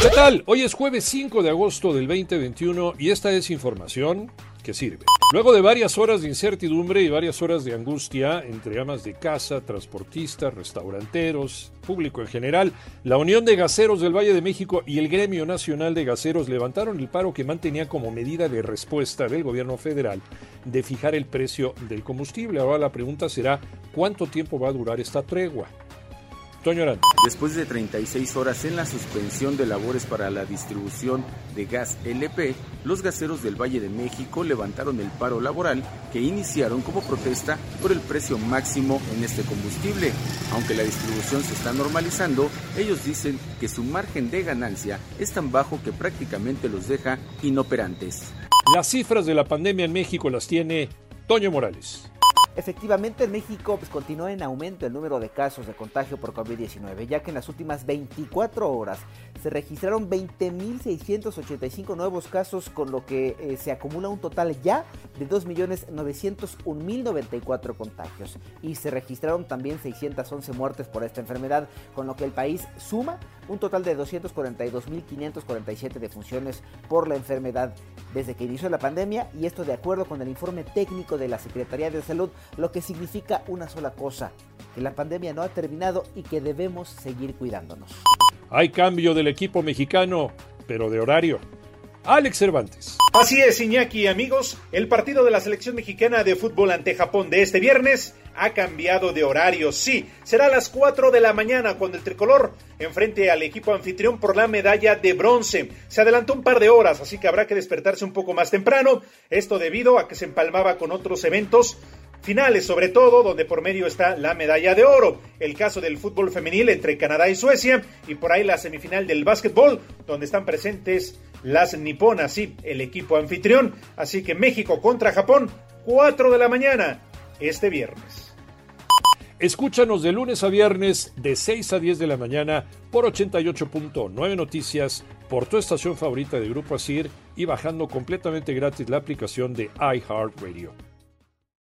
¿Qué tal? Hoy es jueves 5 de agosto del 2021 y esta es información que sirve. Luego de varias horas de incertidumbre y varias horas de angustia entre amas de casa, transportistas, restauranteros, público en general, la Unión de Gaseros del Valle de México y el Gremio Nacional de Gaseros levantaron el paro que mantenía como medida de respuesta del gobierno federal de fijar el precio del combustible. Ahora la pregunta será, ¿cuánto tiempo va a durar esta tregua? Después de 36 horas en la suspensión de labores para la distribución de gas LP, los gaseros del Valle de México levantaron el paro laboral que iniciaron como protesta por el precio máximo en este combustible. Aunque la distribución se está normalizando, ellos dicen que su margen de ganancia es tan bajo que prácticamente los deja inoperantes. Las cifras de la pandemia en México las tiene Toño Morales. Efectivamente, en México pues, continúa en aumento el número de casos de contagio por COVID-19, ya que en las últimas 24 horas se registraron 20.685 nuevos casos, con lo que eh, se acumula un total ya de 2.901.094 contagios. Y se registraron también 611 muertes por esta enfermedad, con lo que el país suma un total de 242.547 defunciones por la enfermedad desde que inició la pandemia, y esto de acuerdo con el informe técnico de la Secretaría de Salud lo que significa una sola cosa, que la pandemia no ha terminado y que debemos seguir cuidándonos. Hay cambio del equipo mexicano, pero de horario. Alex Cervantes. Así es, Iñaki, amigos. El partido de la selección mexicana de fútbol ante Japón de este viernes ha cambiado de horario. Sí, será a las 4 de la mañana cuando el tricolor enfrente al equipo anfitrión por la medalla de bronce. Se adelantó un par de horas, así que habrá que despertarse un poco más temprano. Esto debido a que se empalmaba con otros eventos finales, sobre todo donde por medio está la medalla de oro. El caso del fútbol femenil entre Canadá y Suecia y por ahí la semifinal del básquetbol donde están presentes las niponas, y el equipo anfitrión. Así que México contra Japón, 4 de la mañana este viernes. Escúchanos de lunes a viernes de 6 a 10 de la mañana por 88.9 Noticias, por tu estación favorita de Grupo Asir y bajando completamente gratis la aplicación de iHeartRadio.